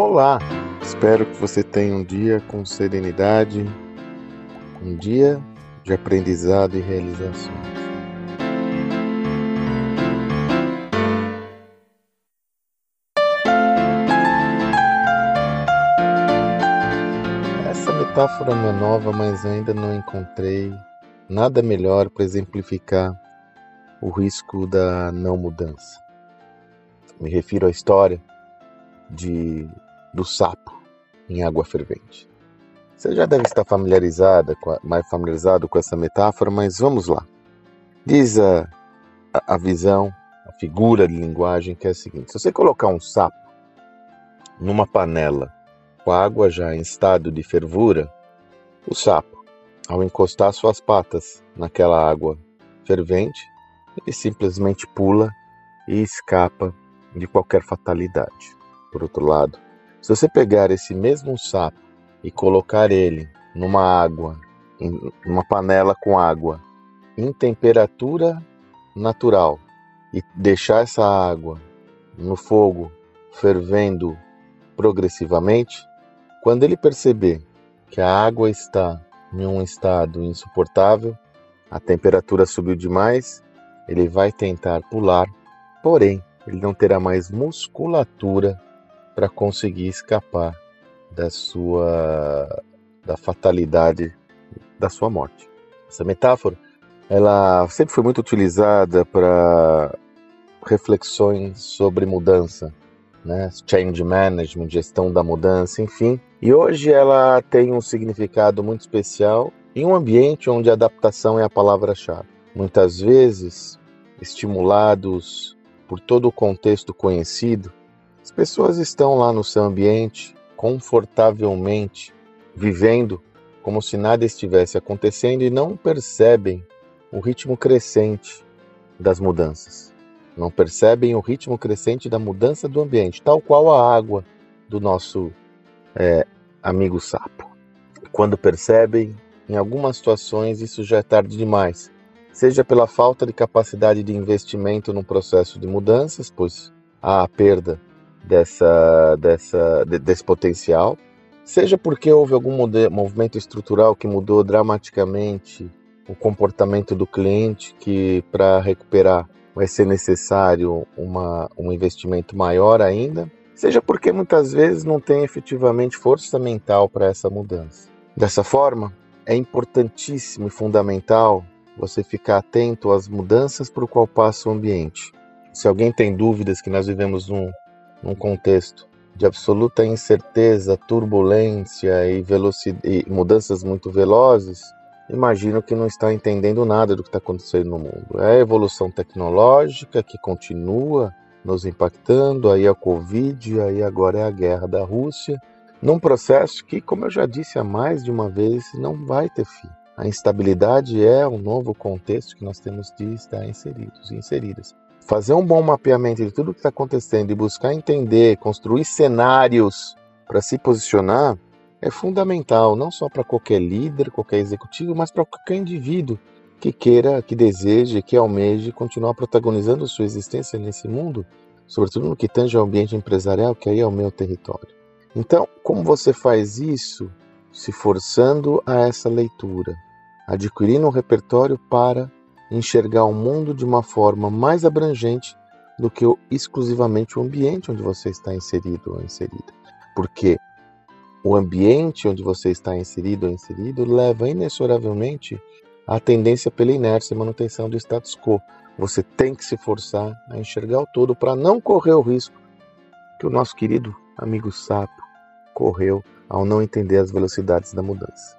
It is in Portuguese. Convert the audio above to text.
Olá! Espero que você tenha um dia com serenidade, um dia de aprendizado e realizações. Essa metáfora não é nova, mas ainda não encontrei nada melhor para exemplificar o risco da não mudança. Me refiro à história de do sapo em água fervente. Você já deve estar familiarizada, mais familiarizado com essa metáfora, mas vamos lá. Diz a, a visão, a figura de linguagem que é a seguinte: se você colocar um sapo numa panela com a água já em estado de fervura, o sapo, ao encostar suas patas naquela água fervente, ele simplesmente pula e escapa de qualquer fatalidade. Por outro lado, se você pegar esse mesmo sapo e colocar ele numa água, em uma panela com água, em temperatura natural, e deixar essa água no fogo fervendo progressivamente, quando ele perceber que a água está em um estado insuportável, a temperatura subiu demais, ele vai tentar pular, porém, ele não terá mais musculatura para conseguir escapar da sua da fatalidade da sua morte. Essa metáfora, ela sempre foi muito utilizada para reflexões sobre mudança, né? Change management, gestão da mudança, enfim. E hoje ela tem um significado muito especial em um ambiente onde adaptação é a palavra-chave. Muitas vezes, estimulados por todo o contexto conhecido, as pessoas estão lá no seu ambiente, confortavelmente, vivendo como se nada estivesse acontecendo e não percebem o ritmo crescente das mudanças. Não percebem o ritmo crescente da mudança do ambiente, tal qual a água do nosso é, amigo sapo. Quando percebem, em algumas situações isso já é tarde demais, seja pela falta de capacidade de investimento no processo de mudanças, pois há a perda dessa, dessa, desse potencial, seja porque houve algum movimento estrutural que mudou dramaticamente o comportamento do cliente, que para recuperar vai ser necessário uma, um investimento maior ainda, seja porque muitas vezes não tem efetivamente força mental para essa mudança. Dessa forma, é importantíssimo e fundamental você ficar atento às mudanças por qual passa o ambiente. Se alguém tem dúvidas que nós vivemos num num contexto de absoluta incerteza, turbulência e, e mudanças muito velozes, imagino que não está entendendo nada do que está acontecendo no mundo. É a evolução tecnológica que continua nos impactando, aí a Covid, aí agora é a guerra da Rússia, num processo que, como eu já disse há mais de uma vez, não vai ter fim. A instabilidade é um novo contexto que nós temos de estar inseridos e inseridas fazer um bom mapeamento de tudo que está acontecendo e buscar entender, construir cenários para se posicionar é fundamental, não só para qualquer líder, qualquer executivo, mas para qualquer indivíduo que queira, que deseje, que almeje continuar protagonizando sua existência nesse mundo, sobretudo no que tange ao ambiente empresarial, que aí é o meu território. Então, como você faz isso? Se forçando a essa leitura, adquirindo um repertório para enxergar o mundo de uma forma mais abrangente do que exclusivamente o ambiente onde você está inserido ou inserida. Porque o ambiente onde você está inserido ou inserido leva inexoravelmente à tendência pela inércia e manutenção do status quo. Você tem que se forçar a enxergar o todo para não correr o risco que o nosso querido amigo sapo correu ao não entender as velocidades da mudança.